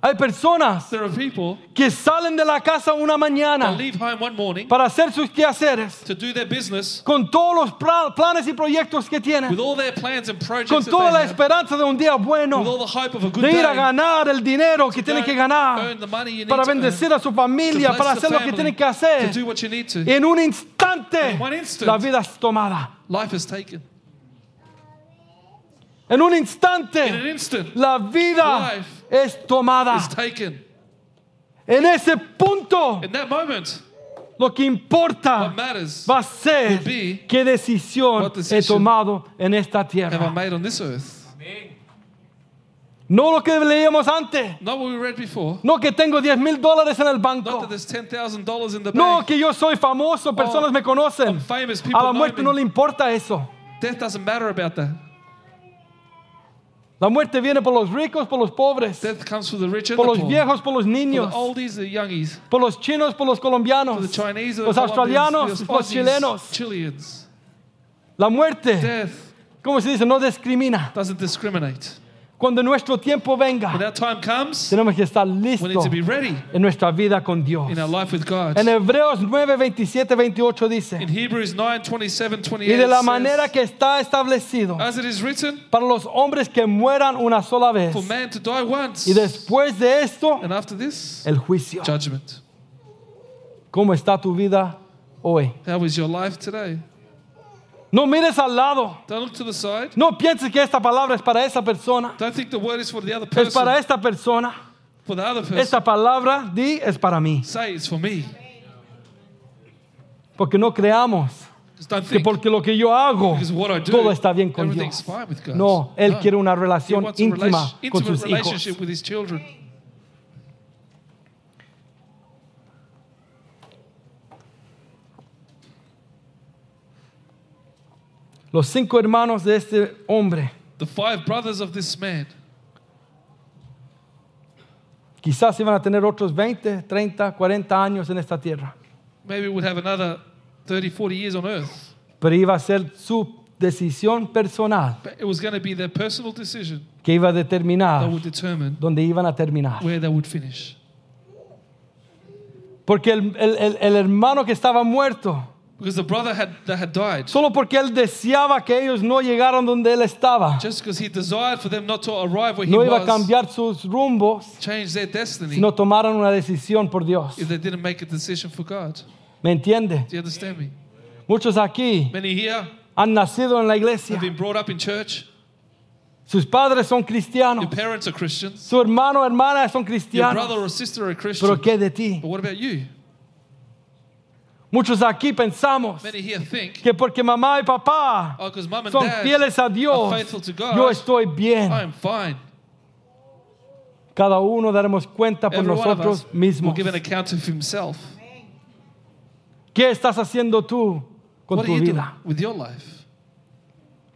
Hay personas There are people que salen de la casa una that mañana leave home one morning para hacer sus quehaceres to do their business con todos los pla- planes y proyectos que with tienen, all their plans and projects con that toda la they have, esperanza de un día with bueno, the hope of a good de ir a day. ganar el dinero que tienen que ganar, earn the money you need para to earn, bendecir a su familia, bless para the hacer lo que family, tienen que to hacer. do what you need to. En un instante, In one instant, la vida es tomada. life is taken. En un In an instante, instant, la vida Life es tomada. is taken. En ese punto, In that moment, lo que importa what matters va a ser will be qué decisión what he tomado en esta have I tierra. made on this earth? No lo que leíamos antes. Not what we read before. No que tengo 10 mil dólares en el Not banco. that there's $10,000 in the No bank. que yo soy famoso, personas Oh, me conocen. I'm famous, people A la know muerte me. no le importa eso. Death doesn't matter about that. La muerte viene por los ricos, por los pobres, Death comes for the rich and por the los poor. viejos, por los For niños, the oldies, the youngies. por los chinos, por los For colombianos, the Chinese, the los australianos, Colombians, the los chilenos. Chileans. La muerte, Death como se dice, no discrimina. doesn't discriminate. Cuando nuestro tiempo When venga, our time comes, tenemos que estar we need to listos be ready en nuestra vida con Dios. in our life with God. En Hebreos 9, 27, 28 In dice, Hebrews 9, 27, 28, y de la manera que está establecido as it is written, para los hombres que mueran una sola vez, for man to die once, y después de esto, and after this, el juicio. judgment. ¿Cómo está tu vida hoy? How is your life today? No mires al lado. Don't look to the side. No pienses que esta palabra es para esa persona. Don't think the word is for the other Es para person. esta persona. For the other person. Esta palabra, di, es para mí. Say it's for me. Porque no creamos don't que think porque lo que yo hago, because of what I do, todo está bien con Dios. fine with God. No, Él quiere una relación íntima relation- con sus hijos. with his children. Los cinco hermanos de este hombre The five brothers of this man, quizás iban a tener otros 20, 30, 40 años en esta tierra. maybe would have another 30, 40 years on earth. Pero iba a ser su decisión personal But it was going to be their personal decision que iba a determinar dónde iban a terminar. where they would finish. Porque el, el- el- el hermano que estaba muerto, Because the brother had, that had died, solo porque él deseaba que ellos no llegaran donde él estaba, just because he desired for them not to arrive where he no iba a was, cambiar sus rumbos change their destiny si no tomaran una decisión por Dios. if they didn't make a decision for God. ¿Me entiende? Do you understand me? Muchos aquí Many here han nacido en la iglesia. have been brought up in church. Sus padres son cristianos. Your parents are Christians. Su hermano o hermana son Your cristianos. brother or sister are Christians. Pero ¿qué de ti? But what about you? Muchos aquí pensamos think, que porque mamá y papá oh, son fieles a Dios, God, yo estoy bien. Cada uno daremos cuenta por Every nosotros mismos. ¿Qué estás haciendo tú con What tu vida? with your life?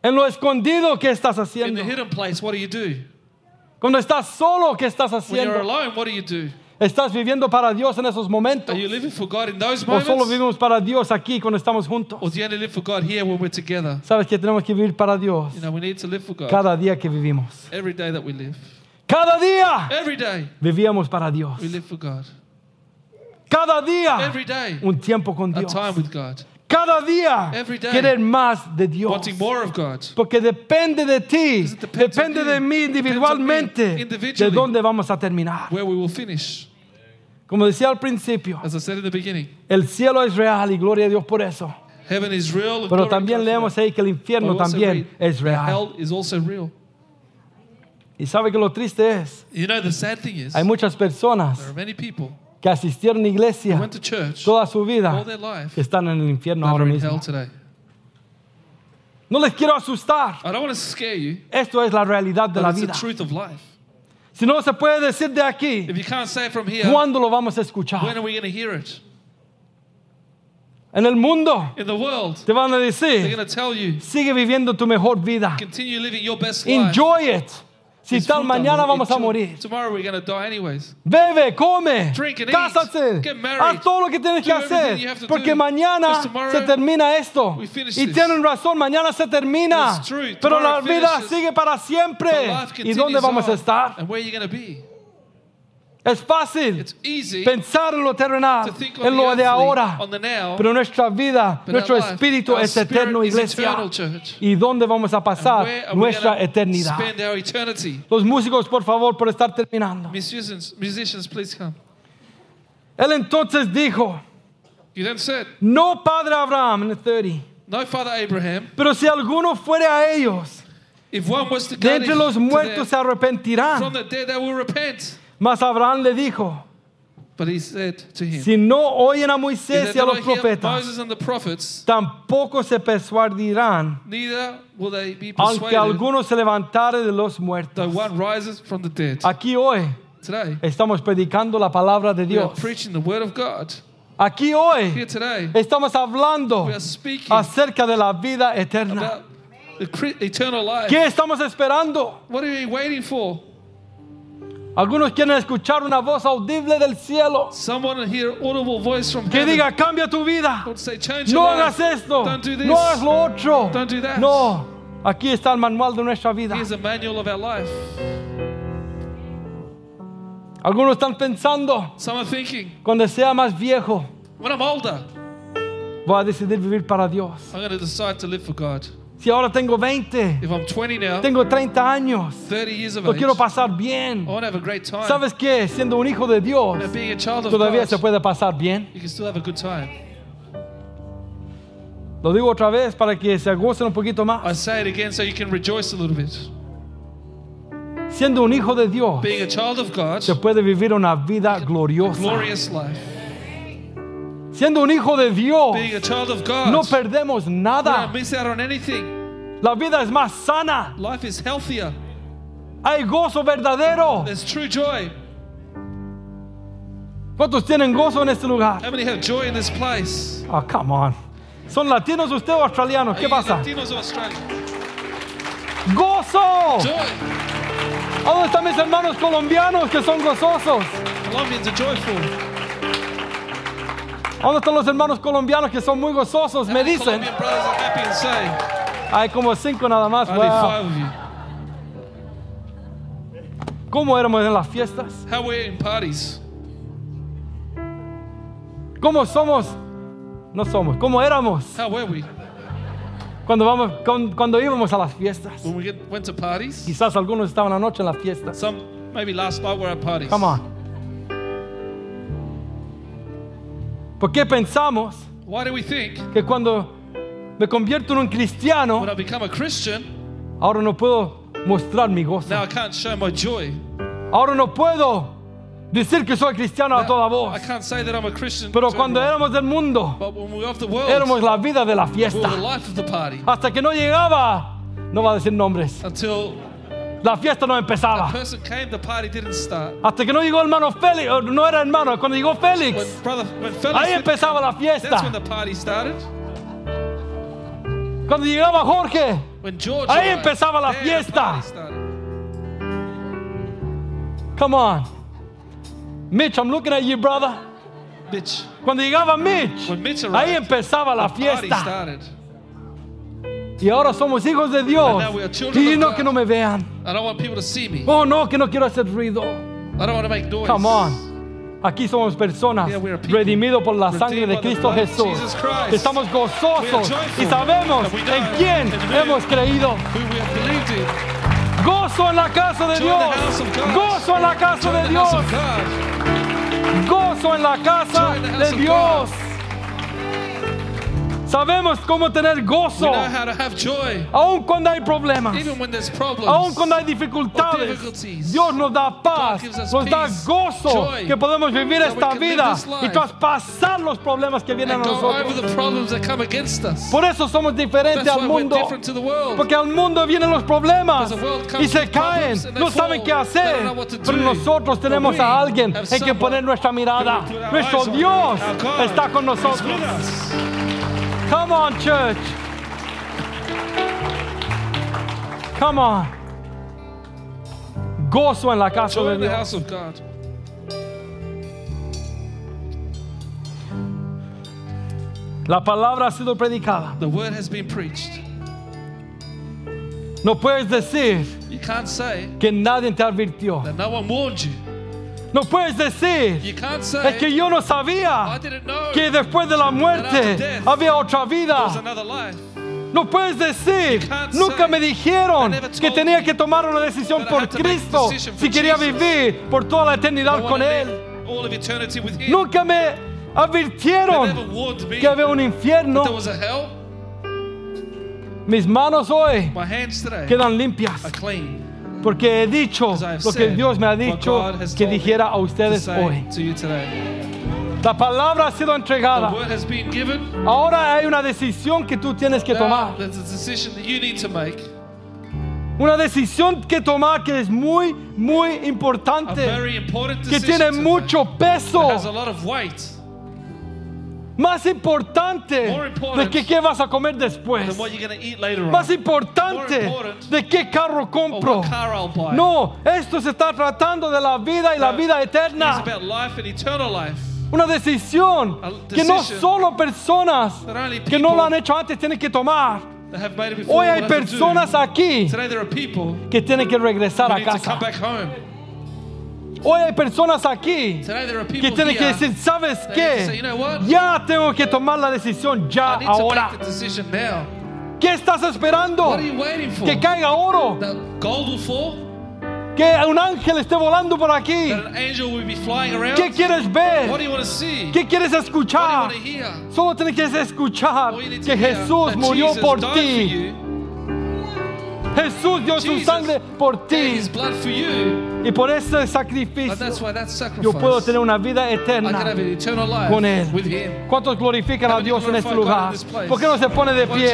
En lo escondido, ¿qué estás In haciendo? place, what do you do? Cuando estás solo, ¿qué estás haciendo? ¿Estás viviendo para Dios en esos momentos? Are you living for God in those ¿O solo vivimos para Dios aquí cuando estamos juntos? Or do you only live for God here when we're together? Sabes que tenemos que vivir para Dios You know, we need to live for God cada día que vivimos. every day that we live. Cada día Every day vivíamos para Dios. we live for God. Cada día Every day un tiempo con a Dios. time with God. Cada día Every day. querer más de Dios. Wanting more of God. Porque depende de ti, depende de mí individualmente de dónde vamos a terminar. Where we will finish. Como decía al principio, As I said in the beginning, el cielo es real y gloria a Dios por eso. heaven is real. and Pero también leemos ahí que el But infierno también es real. Hell is also real. Y sabe que lo triste es, You know, the sad thing is, hay muchas personas que asistieron a iglesia went to church toda su vida están en el infierno ahora mismo. No les quiero asustar. I don't want to scare you, Esto es la realidad de la vida. the truth of life. Si no se puede decir de aquí, If you can't say it from here, ¿cuándo lo vamos a when escuchar? are we going to hear it? En el mundo In the world, te van a decir, going to tell you, sigue viviendo tu mejor vida. continue living your best life. Enjoy it. Si tal mañana vamos a morir. Tomorrow we're to die anyways. Bebe, come, Drink and eat. cásate, Get married. haz todo lo que tienes que hacer, porque mañana se termina esto. we finish Y this. tienen razón, mañana se termina, pero la vida sigue para siempre. ¿Y dónde vamos a estar? And where are you to be? Es fácil pensar en lo terrenal, en lo de ahora, pero nuestra vida, nuestro espíritu es eterno, iglesia. ¿Y dónde vamos a pasar nuestra eternidad? Los músicos, por favor, por estar terminando. Él entonces dijo, no padre Abraham en el 30, No, Father Abraham, pero si alguno fuere a ellos, de entre los to muertos se arrepentirán. Mas Abraham le dijo, But he said to him, si no oyen a Moisés y a los profetas, prophets, tampoco se persuadirán, neither will they be aunque persuaded, alguno se levantare de los muertos. one rises from the dead. Aquí hoy Today, estamos predicando la palabra de we Dios. Aquí hoy today, estamos hablando we acerca de la vida eterna. ¿Qué estamos esperando? What are you waiting for? Algunos quieren escuchar una voz audible del cielo Someone to hear audible voice from que diga, cambia tu vida. Say, No hagas esto. Don't do this. No hagas lo otro. Don't do that. No. Aquí está el manual de nuestra vida. Here's a manual of our life. Algunos están pensando, Some are thinking, cuando sea más viejo, when I'm older, voy a decidir vivir para Dios. I'm going to decide to live for God. Si ahora tengo 20, If I'm 20 now, tengo 30 años, 30 years of lo age, quiero I pasar bien. want to have a great time. ¿Sabes qué? Siendo un hijo de Dios, And being a child of todavía God, se puede pasar bien. you can still have a good time. Lo digo otra vez para que se gocen un poquito I más. say it again so you can rejoice a little bit. Siendo un hijo de Dios, Being a child of God, se puede vivir una vida gloriosa. glorious life. Siendo un hijo de Dios, Being a child of God, no perdemos we nada. don't miss out on anything. La vida es más sana. Life is healthier. Hay gozo verdadero. There's true joy. ¿Cuántos tienen gozo en este lugar? How many have joy in this place? Oh, come on. ¿Son latinos usted o australianos? Are ¿Qué pasa? Latinos or Australians? ¡Gozo! Joy. ¿A dónde están mis hermanos colombianos que son gozosos? Colombians are joyful. ¿A dónde están los hermanos colombianos que son muy gozosos? Me dicen. Hay como cinco nada más. Wow. ¿Cómo éramos en las fiestas? How we're in parties. ¿Cómo somos? No somos. ¿Cómo éramos How were we? cuando, vamos, con- cuando íbamos a las fiestas? When we get, went to parties? Quizás algunos estaban anoche en las fiestas. Some, maybe last night were at parties. Come on. ¿Por qué pensamos Why do we think que cuando me convierto en un cristiano, when I become a Christian, ahora no puedo mostrar mi gozo? now I can't show my joy? Ahora no puedo decir que soy cristiano a toda Now, voz. I can't say that I'm a Christian. Pero to cuando everyone. éramos del mundo, But when we were of the world, éramos la vida de la we were fiesta. the life of the party. Hasta que no llegaba, no va a decir nombres, Until la fiesta no empezaba. came, the party didn't start. Hasta que no llegó el hermano Félix, no era hermano, cuando llegó When Félix, brother, when ahí empezaba la when fiesta. Cuando llegaba Jorge, When Ahí empezaba la fiesta. come on. Mitch, I'm looking at you, brother. Mitch, Cuando llegaba Mitch, when Mitch ahí arrived, empezaba la fiesta. Y ahora somos hijos de Dios. Y no que no me vean. I don't want people to see me. Oh, no, que no quiero hacer ruido. I don't want to make noise. Come on. Aquí somos personas Yeah, redimidos por la sangre de Cristo Jesús. Estamos gozosos y sabemos en quién hemos creído. Gozo en la casa de Dios. Gozo en la casa de Dios. Gozo en la casa de Dios. Sabemos cómo tener gozo aun cuando hay problemas. Aun cuando hay dificultades. Dios nos da paz, nos da gozo joy, que podemos vivir esta vida y traspasar los problemas que vienen a nosotros. Por eso somos diferentes al mundo. Porque al mundo vienen los problemas y se caen, no saben qué hacer. Pero nosotros tenemos a alguien en que poner nuestra mirada. Nuestro. Dios está con nosotros. Come on, church. Come on. Gozo en la casa Joy de in the Dios. house of God. La palabra ha sido predicada. The word has been preached. No puedes decir You can't say que nadie te advirtió. that no one warned you. No puedes decir es que yo no sabía que después de la muerte había otra vida. No puedes decir, nunca me dijeron "They never que tenía que tomar una decisión por Cristo si quería vivir por toda la eternidad con Él. Nunca me advirtieron que había un infierno. Mis manos hoy quedan limpias. Porque he dicho lo que Dios me ha dicho que dijera a ustedes hoy. to you today. La palabra ha sido The entregada. word has been given. Ahora hay una decisión que tú tienes que tomar. there's a decision that you need to make. Una decisión que tomar que es muy, muy importante. Que tiene mucho peso. Más importante More important de que qué vas a comer después. than what you're going to eat later on. Más importante de qué carro compro. No, esto se está tratando de la vida y la vida eterna. Una decisión que no solo personas que no lo han hecho antes tienen que tomar. Hoy hay personas aquí que tienen que regresar a need to come casa. Hoy hay personas aquí que tienen que decir, ¿sabes qué? Ya tengo que tomar la decisión ya ahora. ¿Qué estás esperando? ¿Que caiga oro? ¿Que un ángel esté volando por aquí? ¿Qué quieres ver? ¿Qué quieres escuchar? Solo tienes que escuchar que Jesús murió por ti. Jesús dio su sangre por ti. Y por ese sacrificio yo puedo tener una vida eterna con Él. ¿Cuántos glorifican a Dios en este lugar? ¿Por qué no se pone de pie?